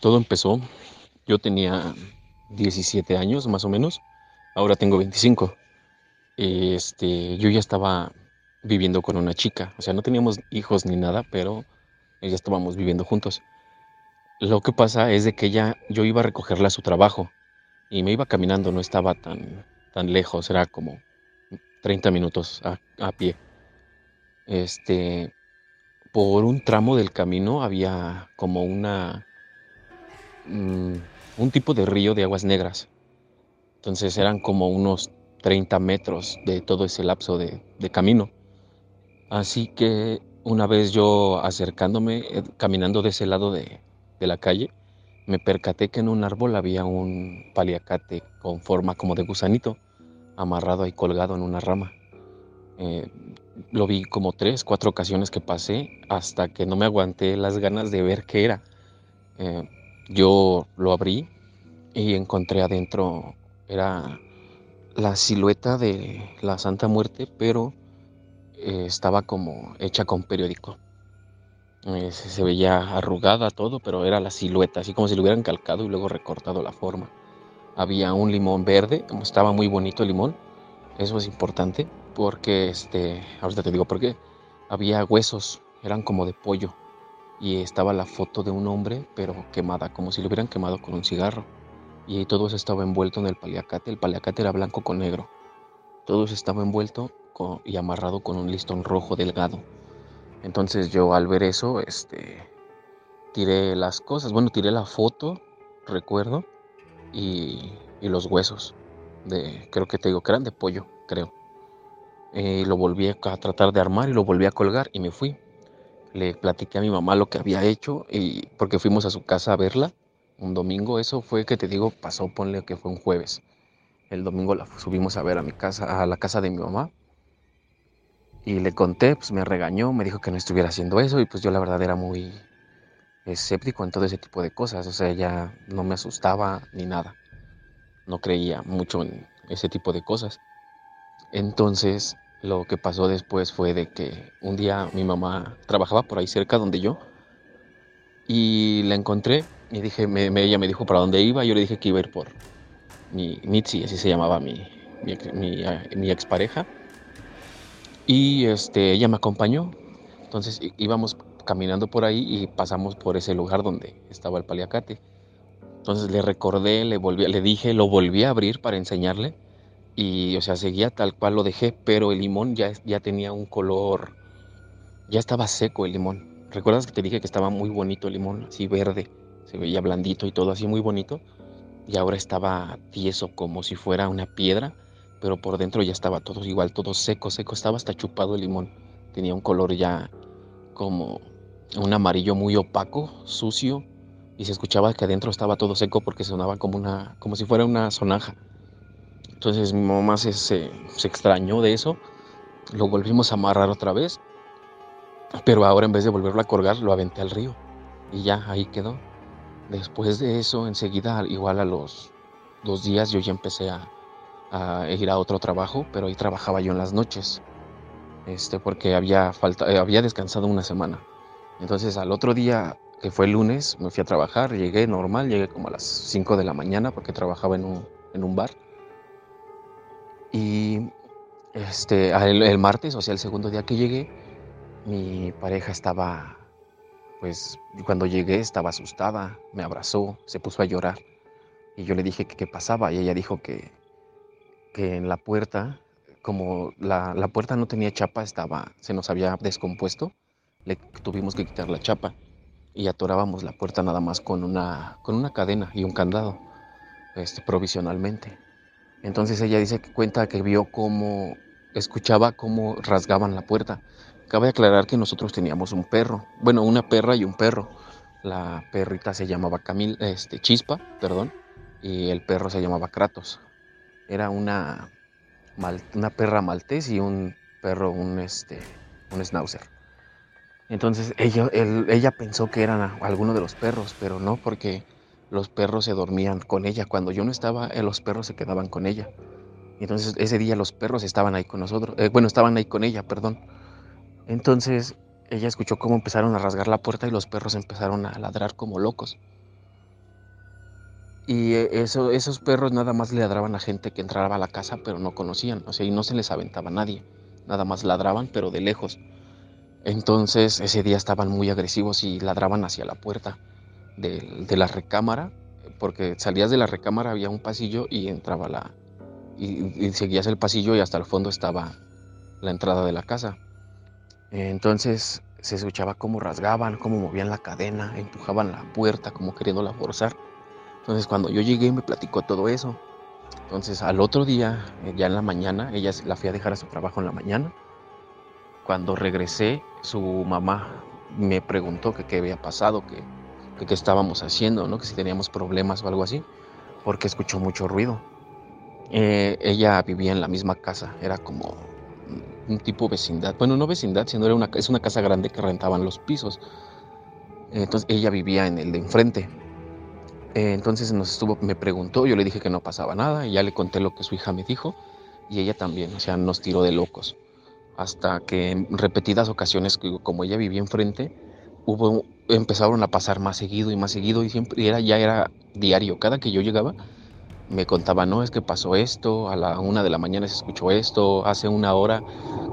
Todo empezó. Yo tenía 17 años más o menos. Ahora tengo 25. Este, yo ya estaba viviendo con una chica. O sea, no teníamos hijos ni nada, pero ya estábamos viviendo juntos. Lo que pasa es de que ella, yo iba a recogerla a su trabajo y me iba caminando, no estaba tan, tan lejos, era como 30 minutos a, a pie. Este, por un tramo del camino había como una mm, un tipo de río de aguas negras. Entonces eran como unos 30 metros de todo ese lapso de, camino. Así que una vez yo acercándome, eh, caminando de ese lado de, de la calle, me percaté que en un árbol había un paliacate con forma como de gusanito, amarrado ahí colgado en una rama. Eh, lo vi como tres, cuatro ocasiones que pasé hasta que no me aguanté las ganas de ver qué era. Eh, yo lo abrí y encontré adentro, era la silueta de la Santa Muerte, pero eh, estaba como hecha con periódico. Eh, se veía arrugada todo, pero era la silueta, así como si lo hubieran calcado y luego recortado la forma. Había un limón verde, estaba muy bonito el limón, eso es importante, porque este, ahorita te digo por qué. Había huesos, eran como de pollo, y estaba la foto de un hombre, pero quemada, como si lo hubieran quemado con un cigarro. Y todo eso estaba envuelto en el paliacate. El paliacate era blanco con negro. Todo eso estaba envuelto y amarrado con un listón rojo delgado. Entonces yo al ver eso, este, tiré las cosas. Bueno, tiré la foto, recuerdo, y, y los huesos. De, creo que te digo que eran de pollo, creo. Y lo volví a tratar de armar y lo volví a colgar y me fui le platiqué a mi mamá lo que había hecho y porque fuimos a su casa a verla un domingo, eso fue que te digo, pasó, ponle que fue un jueves. El domingo la subimos a ver a mi casa, a la casa de mi mamá. Y le conté, pues me regañó, me dijo que no estuviera haciendo eso y pues yo la verdad era muy escéptico en todo ese tipo de cosas, o sea, ya no me asustaba ni nada. No creía mucho en ese tipo de cosas. Entonces, lo que pasó después fue de que un día mi mamá trabajaba por ahí cerca donde yo y la encontré y dije, ella me dijo para dónde iba, yo le dije que iba a ir por mi Mitzi, así se llamaba mi, mi, mi, expareja. Y este, ella me acompañó, entonces íbamos caminando por ahí y pasamos por ese lugar donde estaba el paliacate. Entonces le recordé, le, volví, le dije, lo volví a abrir para enseñarle y, o sea, seguía tal cual lo dejé, pero el limón ya, ya tenía un color, ya estaba seco el limón. ¿Recuerdas que te dije que estaba muy bonito el limón, así verde? Se veía blandito y todo así muy bonito. Y ahora estaba tieso como si fuera una piedra, pero por dentro ya estaba todo igual, todo seco, seco. Estaba hasta chupado el limón. Tenía un color ya como un amarillo muy opaco, sucio, y se escuchaba que adentro estaba todo seco porque sonaba como una, como si fuera una sonaja. Entonces mi mamá se, se, extrañó de eso, lo volvimos a amarrar otra vez, pero ahora en vez de volverlo a colgar, lo aventé al río y ya ahí quedó. Después de eso, enseguida, igual a los dos días, yo ya empecé a, a ir a otro trabajo, pero ahí trabajaba yo en las noches, este, porque había, falta, eh, había descansado una semana. Entonces al otro día, que fue el lunes, me fui a trabajar, llegué normal, llegué como a las 5 de la mañana porque trabajaba en un, en un bar. Y este, el, martes, o sea, el segundo día que llegué, mi pareja estaba, pues cuando llegué estaba asustada, me abrazó, se puso a llorar. Y yo le dije que qué pasaba y ella dijo que, que en la puerta, como la, la, puerta no tenía chapa, estaba, se nos había descompuesto, le tuvimos que quitar la chapa y atorábamos la puerta nada más con una, con una cadena y un candado, este, provisionalmente. Entonces ella dice que cuenta que vio cómo escuchaba cómo rasgaban la puerta. Cabe aclarar que nosotros teníamos un perro, bueno, una perra y un perro. La perrita se llamaba Camil, este, Chispa, perdón, y el perro se llamaba Kratos. Era una, una perra maltés y un perro, un, este, un schnauzer. Entonces ella, ella pensó que eran alguno de los perros, pero no, porque los perros se dormían con ella. Cuando yo no estaba, eh, los perros se quedaban con ella. Entonces ese día los perros estaban ahí con nosotros. Eh, bueno, estaban ahí con ella, perdón. Entonces ella escuchó cómo empezaron a rasgar la puerta y los perros empezaron a ladrar como locos. Y eh, eso, esos perros nada más ladraban a gente que entraba a la casa, pero no conocían, o sea, y no se les aventaba nadie, nada más ladraban, pero de lejos. Entonces ese día estaban muy agresivos y ladraban hacia la puerta de, la recámara, porque salías de la recámara, había un pasillo y entraba la... Y, seguías el pasillo y hasta el fondo estaba la entrada de la casa. Entonces se escuchaba cómo rasgaban, cómo movían la cadena, empujaban la puerta como queriéndola forzar. Entonces cuando yo llegué me platicó todo eso. Entonces al otro día, eh, ya en la mañana, ella la fui a dejar a su trabajo en la mañana. Cuando regresé, su mamá me preguntó que qué había pasado, que, qué estábamos haciendo, ¿no? que si teníamos problemas o algo así, porque escuchó mucho ruido. Eh, ella vivía en la misma casa, era como un tipo vecindad, bueno, no vecindad, sino era una, es una casa grande que rentaban los pisos. Entonces ella vivía en el de enfrente. Eh, entonces nos estuvo, me preguntó, yo le dije que no pasaba nada y ya le conté lo que su hija me dijo y ella también, o sea, nos tiró de locos. Hasta que en repetidas ocasiones, como ella vivía enfrente, hubo, empezaron a pasar más seguido y más seguido y siempre era, ya era diario. Cada que yo llegaba, me contaba, no, es que pasó esto, a la una de la mañana se escuchó esto, hace una hora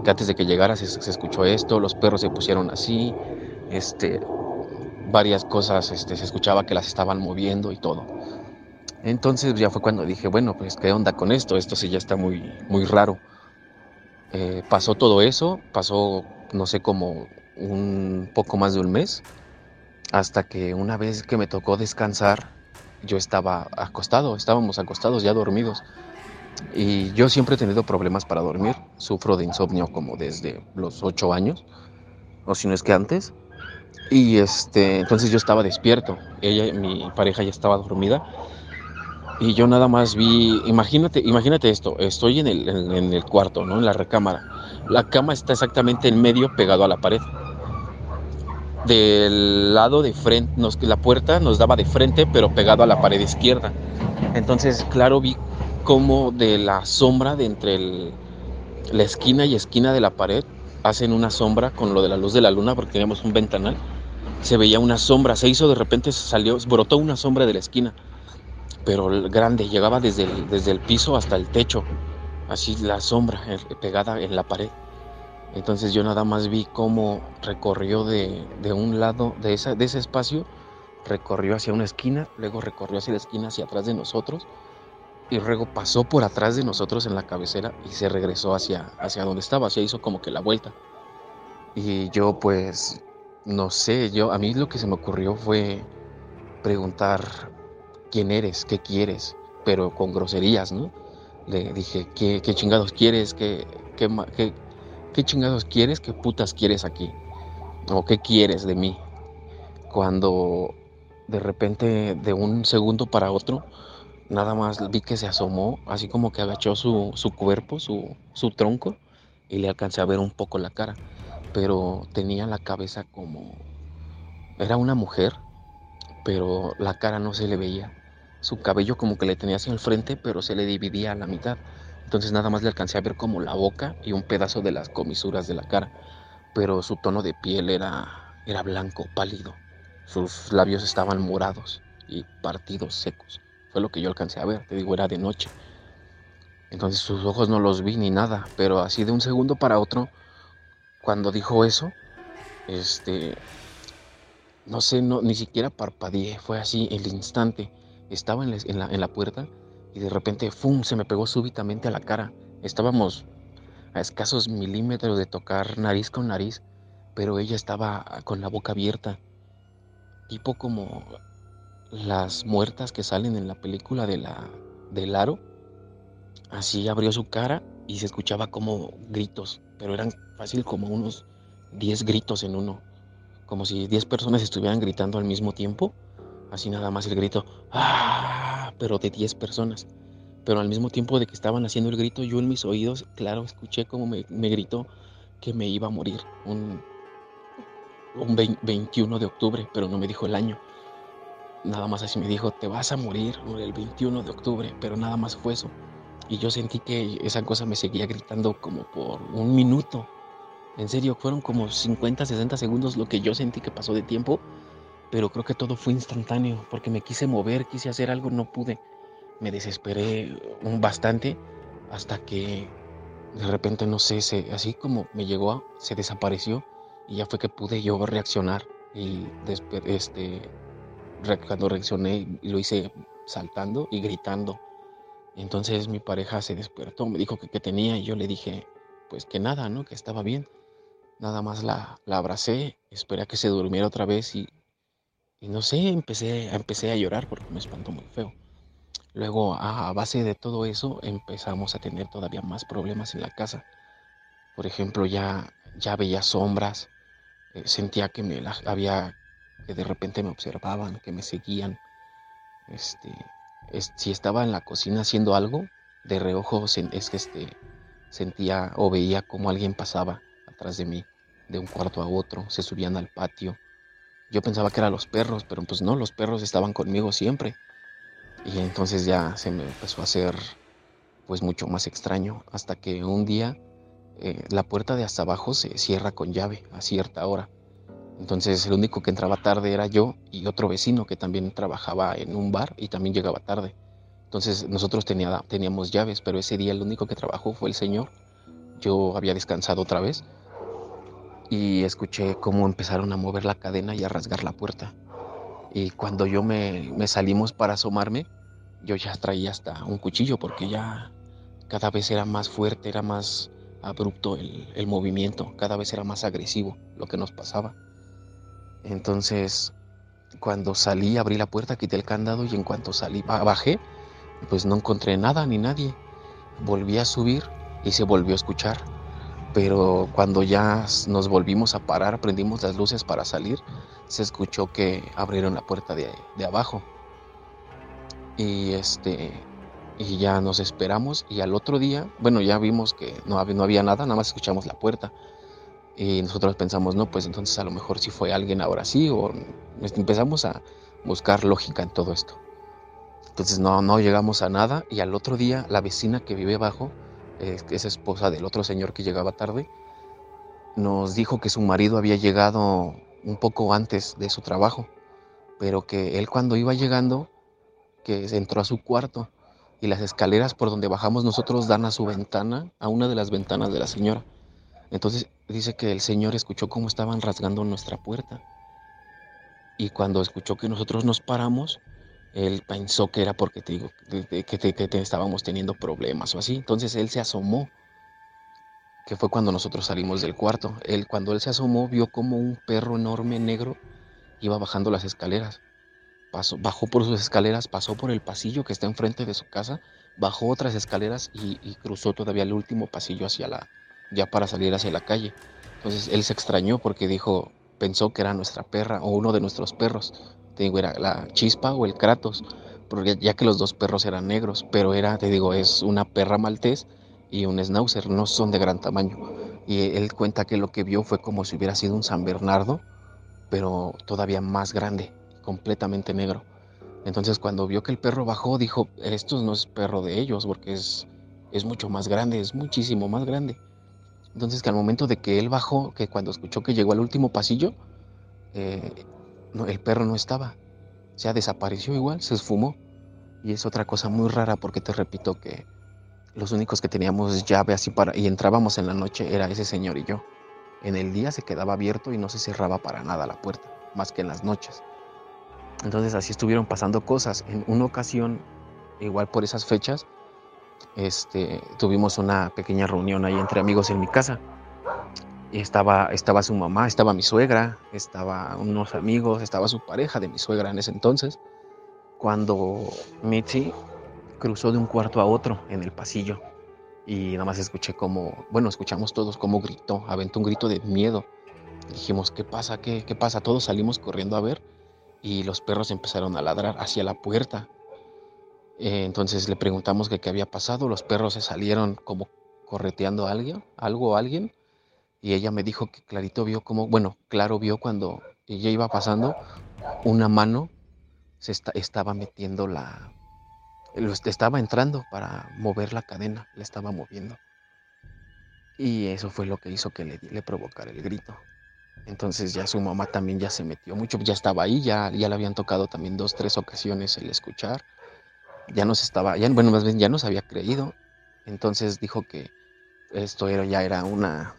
que antes de que llegara se, se escuchó esto, los perros se pusieron así, este, varias cosas este, se escuchaba que las estaban moviendo y todo. Entonces ya fue cuando dije, bueno, pues qué onda con esto, esto sí ya está muy, muy raro. Eh, pasó todo eso, pasó no sé como un poco más de un mes, hasta que una vez que me tocó descansar, yo estaba acostado, estábamos acostados ya dormidos. Y yo siempre he tenido problemas para dormir, sufro de insomnio como desde los ocho años, o si no es que antes. Y este, entonces yo estaba despierto, ella, mi pareja ya estaba dormida. Y yo nada más vi, imagínate, imagínate esto, estoy en el, en, el cuarto, ¿no? En la recámara. La cama está exactamente en medio pegado a la pared. Del lado de frente, nos, la puerta nos daba de frente, pero pegado a la pared izquierda. Entonces, claro, vi cómo de la sombra de entre la esquina y esquina de la pared hacen una sombra con lo de la luz de la luna, porque teníamos un ventanal se veía una sombra, se hizo de repente, salió, brotó una sombra de la esquina, pero grande, llegaba desde el, desde el piso hasta el techo, así la sombra eh, pegada en la pared. Entonces yo nada más vi cómo recorrió de, de un lado de, esa, de ese espacio, recorrió hacia una esquina, luego recorrió hacia la esquina, hacia atrás de nosotros, y luego pasó por atrás de nosotros en la cabecera y se regresó hacia, hacia donde estaba, se hizo como que la vuelta. Y yo pues no sé, yo a mí lo que se me ocurrió fue preguntar quién eres, qué quieres, pero con groserías, ¿no? Le dije, ¿qué, chingados quieres? ¿Qué, qué, qué, chingados quieres? ¿Qué putas quieres aquí? ¿O qué quieres de mí? Cuando de repente, de un segundo para otro, nada más vi que se asomó, así como que agachó su, su cuerpo, su, su tronco, y le alcancé a ver un poco la cara pero tenía la cabeza como... Era una mujer, pero la cara no se le veía. Su cabello como que le tenía hacia el frente, pero se le dividía a la mitad. Entonces nada más le alcancé a ver como la boca y un pedazo de las comisuras de la cara. Pero su tono de piel era, era blanco, pálido. Sus labios estaban morados y partidos secos. Fue lo que yo alcancé a ver, te digo, era de noche. Entonces sus ojos no los vi ni nada, pero así de un segundo para otro cuando dijo eso, este, no sé, no, ni siquiera parpadeé, fue así el instante. Estaba en la, en la, puerta y de repente, ¡fum!, se me pegó súbitamente a la cara. Estábamos a escasos milímetros de tocar nariz con nariz, pero ella estaba con la boca abierta, tipo como las muertas que salen en la película de la, del aro. Así abrió su cara y se escuchaba como gritos, pero eran fácil como unos 10 gritos en uno, como si 10 personas estuvieran gritando al mismo tiempo, así nada más el grito, ¡ah! Pero de 10 personas. Pero al mismo tiempo de que estaban haciendo el grito, yo en mis oídos, claro, escuché como me, gritó que me iba a morir un, un 21 de octubre, pero no me dijo el año. Nada más así me dijo, te vas a morir el 21 de octubre, pero nada más fue eso. Y yo sentí que esa cosa me seguía gritando como por un minuto. En serio, fueron como 50, 60 segundos lo que yo sentí que pasó de tiempo. Pero creo que todo fue instantáneo, porque me quise mover, quise hacer algo, no pude. Me desesperé un bastante hasta que de repente, no sé, se, así como me llegó, se desapareció y ya fue que pude yo reaccionar y este, cuando reaccioné lo hice saltando y gritando. Entonces mi pareja se despertó, me dijo que qué tenía y yo le dije, pues que nada, ¿no? Que estaba bien. Nada más la, la abracé, esperé a que se durmiera otra vez y, y no sé, empecé, empecé a llorar porque me espantó muy feo. Luego, a base de todo eso, empezamos a tener todavía más problemas en la casa. Por ejemplo, ya, ya veía sombras, eh, sentía que me había, que de repente me observaban, que me seguían. Este, si estaba en la cocina haciendo algo, de reojo es que este, sentía o veía como alguien pasaba atrás de mí, de un cuarto a otro, se subían al patio. Yo pensaba que eran los perros, pero pues no, los perros estaban conmigo siempre. Y entonces ya se me empezó a hacer pues mucho más extraño hasta que un día eh, la puerta de hasta abajo se cierra con llave a cierta hora. Entonces el único que entraba tarde era yo y otro vecino que también trabajaba en un bar y también llegaba tarde. Entonces nosotros tenía, teníamos llaves, pero ese día el único que trabajó fue el señor. Yo había descansado otra vez y escuché cómo empezaron a mover la cadena y a rasgar la puerta. Y cuando yo me, salimos para asomarme, yo ya traía hasta un cuchillo porque ya cada vez era más fuerte, era más abrupto el, el, movimiento, cada vez era más agresivo lo que nos pasaba. Entonces, cuando salí, abrí la puerta, quité el candado y en cuanto salí, bajé, pues no encontré nada ni nadie. Volví a subir y se volvió a escuchar. Pero cuando ya nos volvimos a parar, prendimos las luces para salir, se escuchó que abrieron la puerta de, de abajo. Y este y ya nos esperamos y al otro día, bueno, ya vimos que no, no había nada, nada más escuchamos la puerta. Y nosotros pensamos, no, pues entonces a lo mejor si fue alguien ahora sí, o empezamos a buscar lógica en todo esto. Entonces no, no llegamos a nada y al otro día la vecina que vive abajo, eh, es esposa del otro señor que llegaba tarde, nos dijo que su marido había llegado un poco antes de su trabajo, pero que él cuando iba llegando, que entró a su cuarto y las escaleras por donde bajamos nosotros dan a su ventana, a una de las ventanas de la señora. Entonces dice que el Señor escuchó cómo estaban rasgando nuestra puerta. Y cuando escuchó que nosotros nos paramos, él pensó que era porque te digo, que, estábamos teniendo problemas o así. Entonces él se asomó, que fue cuando nosotros salimos del cuarto. Él, cuando él se asomó, vio como un perro enorme negro iba bajando las escaleras. Pasó, bajó por sus escaleras, pasó por el pasillo que está enfrente de su casa, bajó otras escaleras y, y cruzó todavía el último pasillo hacia la, ya para salir hacia la calle. Entonces él se extrañó porque dijo, pensó que era nuestra perra o uno de nuestros perros. Te digo, era la chispa o el Kratos, porque ya que los dos perros eran negros, pero era, te digo, es una perra maltés y un schnauzer, no son de gran tamaño. Y él cuenta que lo que vio fue como si hubiera sido un San Bernardo, pero todavía más grande, completamente negro. Entonces cuando vio que el perro bajó, dijo, esto no es perro de ellos, porque es, es mucho más grande, es muchísimo más grande. Entonces que al momento de que él bajó, que cuando escuchó que llegó al último pasillo, eh, el perro no estaba. O sea, desapareció igual, se esfumó. Y es otra cosa muy rara porque te repito que los únicos que teníamos llave así para y entrábamos en la noche era ese señor y yo. En el día se quedaba abierto y no se cerraba para nada la puerta, más que en las noches. Entonces así estuvieron pasando cosas. En una ocasión, igual por esas fechas, este, tuvimos una pequeña reunión ahí entre amigos en mi casa. Estaba, estaba su mamá, estaba mi suegra, estaba unos amigos, estaba su pareja de mi suegra en ese entonces, cuando Mitzi cruzó de un cuarto a otro en el pasillo. Y nada más escuché como, bueno, escuchamos todos cómo gritó, aventó un grito de miedo. Dijimos, ¿qué pasa? ¿Qué, qué pasa? Todos salimos corriendo a ver y los perros empezaron a ladrar hacia la puerta. Eh, entonces le preguntamos qué había pasado. Los perros se salieron como correteando a alguien, algo a alguien. Y ella me dijo que clarito vio como, bueno, claro vio cuando ella iba pasando, una mano se estaba metiendo la, estaba entrando para mover la cadena, le estaba moviendo. Y eso fue lo que hizo que le, le provocara el grito. Entonces ya su mamá también ya se metió mucho, ya estaba ahí, ya, ya le habían tocado también dos, tres ocasiones el escuchar. Ya nos estaba, ya, bueno, más bien ya nos había creído. Entonces dijo que esto era, ya era una,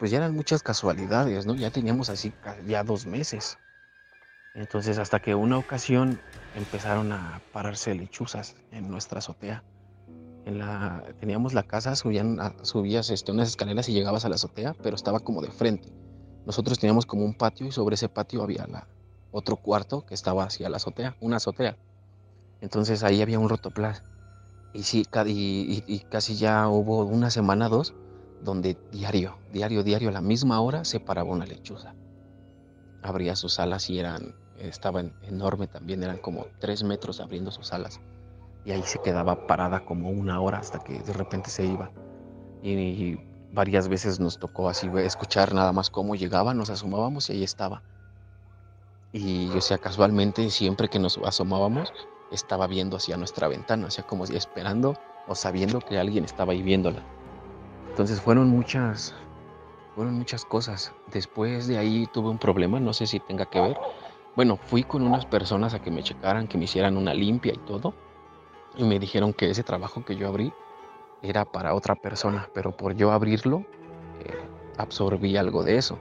pues ya eran muchas casualidades, ¿no? Ya teníamos así ya dos meses. Entonces hasta que una ocasión empezaron a pararse lechuzas en nuestra azotea. En la, teníamos la casa, subían, subías este, unas escaleras y llegabas a la azotea, pero estaba como de frente. Nosotros teníamos como un patio y sobre ese patio había la, otro cuarto que estaba hacia la azotea, una azotea. Entonces ahí había un rotoplas. Y sí, y, y, casi ya hubo una semana, dos, donde diario, diario, diario, a la misma hora se paraba una lechuza. Abría sus alas y eran, estaba enorme también, eran como tres metros abriendo sus alas. Y ahí se quedaba parada como una hora hasta que de repente se iba. y varias veces nos tocó así escuchar nada más cómo llegaba, nos asomábamos y ahí estaba. Y o sea, casualmente siempre que nos asomábamos estaba viendo hacia nuestra ventana, o sea, como si esperando o sabiendo que alguien estaba ahí viéndola. Entonces fueron muchas, fueron muchas cosas. Después de ahí tuve un problema, no sé si tenga que ver. Bueno, fui con unas personas a que me checaran, que me hicieran una limpia y todo. Y me dijeron que ese trabajo que yo abrí era para otra persona, pero por yo abrirlo, eh, absorbí algo de eso.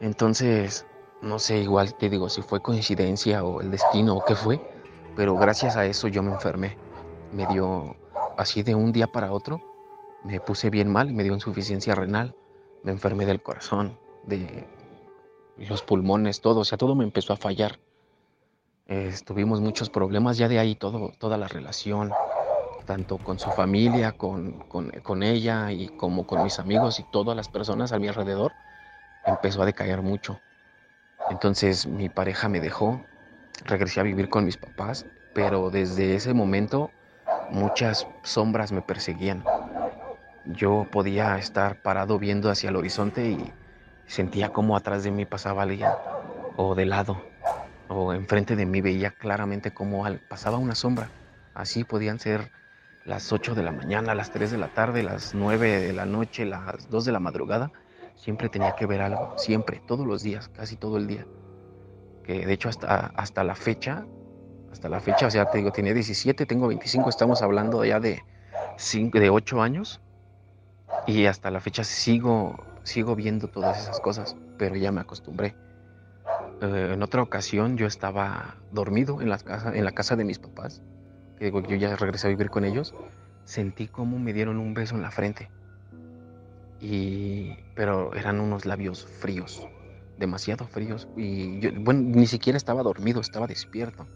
Entonces, no sé, igual te digo si fue coincidencia o el destino o qué fue, pero gracias a eso yo me enfermé. Me dio así de un día para otro, me puse bien mal, me dio insuficiencia renal, me enfermé del corazón, de los pulmones, todo, o sea, todo me empezó a fallar. tuvimos muchos problemas, ya de ahí todo, toda la relación, tanto con su familia, con, con, ella y como con mis amigos y todas las personas a mi alrededor, empezó a decaer mucho. Entonces mi pareja me dejó, regresé a vivir con mis papás, pero desde ese momento muchas sombras me perseguían. Yo podía estar parado viendo hacia el horizonte y sentía como atrás de mí pasaba alguien, o de lado, o enfrente de mí veía claramente cómo pasaba una sombra. Así podían ser las 8 de la mañana, las 3 de la tarde, las 9 de la noche, las 2 de la madrugada, siempre tenía que ver algo, siempre, todos los días, casi todo el día. Que de hecho hasta, hasta la fecha, hasta la fecha, o sea, te digo, tenía 17, tengo 25, estamos hablando ya de, 5, de 8 años y hasta la fecha sigo, sigo viendo todas esas cosas, pero ya me acostumbré. Eh, en otra ocasión yo estaba dormido en la casa, en la casa de mis papás digo, yo ya regresé a vivir con ellos, sentí como me dieron un beso en la frente. Y, pero eran unos labios fríos, demasiado fríos. Y bueno, ni siquiera estaba dormido, estaba despierto.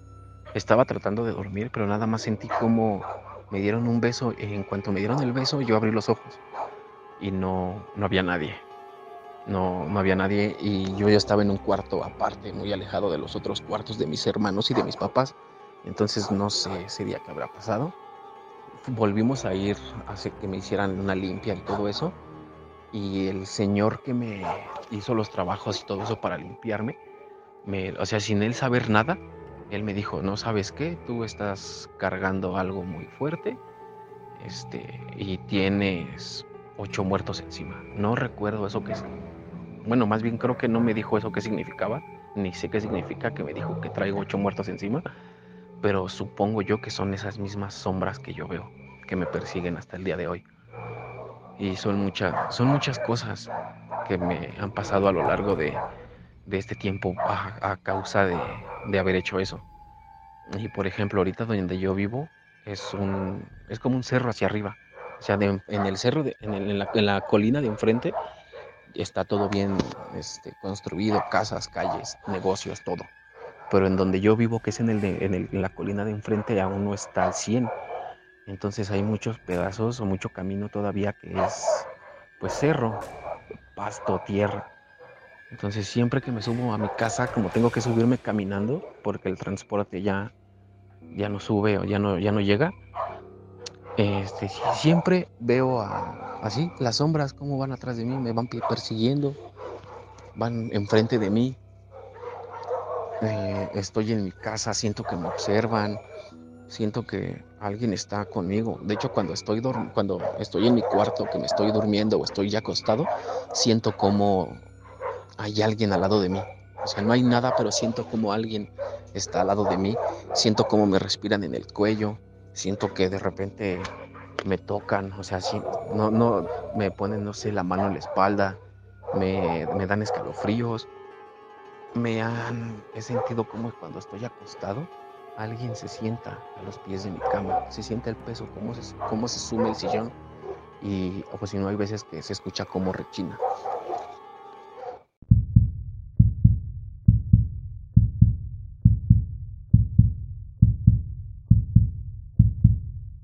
Estaba tratando de dormir, pero nada más sentí como me dieron un beso. Y en cuanto me dieron el beso, yo abrí los ojos y no, no había nadie. No, no había nadie y yo ya estaba en un cuarto aparte, muy alejado de los otros cuartos de mis hermanos y de mis papás. Entonces no sé ese día qué habrá pasado. Volvimos a ir a que me hicieran una limpia y todo eso. Y el señor que me hizo los trabajos y todo eso para limpiarme, me, o sea, sin él saber nada, él me dijo, no sabes qué, tú estás cargando algo muy fuerte este, y tienes ocho muertos encima. No recuerdo eso que es. Bueno, más bien creo que no me dijo eso qué significaba, ni sé qué significa que me dijo que traigo ocho muertos encima, pero supongo yo que son esas mismas sombras que yo veo, que me persiguen hasta el día de hoy. Y son, muchas son muchas cosas que me han pasado a lo largo de, este tiempo a, causa de, haber hecho eso. Y por ejemplo, ahorita donde yo vivo es, un, es como un cerro hacia arriba. O sea, en el cerro, en, la, colina de enfrente, está todo bien este, construido, casas, calles, negocios, todo pero en donde yo vivo, que es en, el en, la colina de enfrente, aún no está al 100. Entonces hay muchos pedazos o mucho camino todavía que es pues cerro, pasto, tierra. Entonces siempre que me subo a mi casa, como tengo que subirme caminando, porque el transporte ya, ya no sube o ya no, ya no llega, este, siempre veo así las sombras como van atrás de mí, me van persiguiendo, van enfrente de mí, eh, estoy en mi casa, siento que me observan, siento que alguien está conmigo. De hecho, cuando estoy, cuando estoy en mi cuarto, que me estoy durmiendo o estoy ya acostado, siento como hay alguien al lado de mí. O sea, no hay nada, pero siento como alguien está al lado de mí. Siento como me respiran en el cuello. Siento que de repente me tocan. O sea, no, no, me ponen, no sé, la mano en la espalda. Me, me dan escalofríos. Me han, he sentido como cuando estoy acostado, alguien se sienta a los pies de mi cama. Se siente el peso, cómo se, cómo se sume el sillón. Y, o pues si no, hay veces que se escucha como rechina.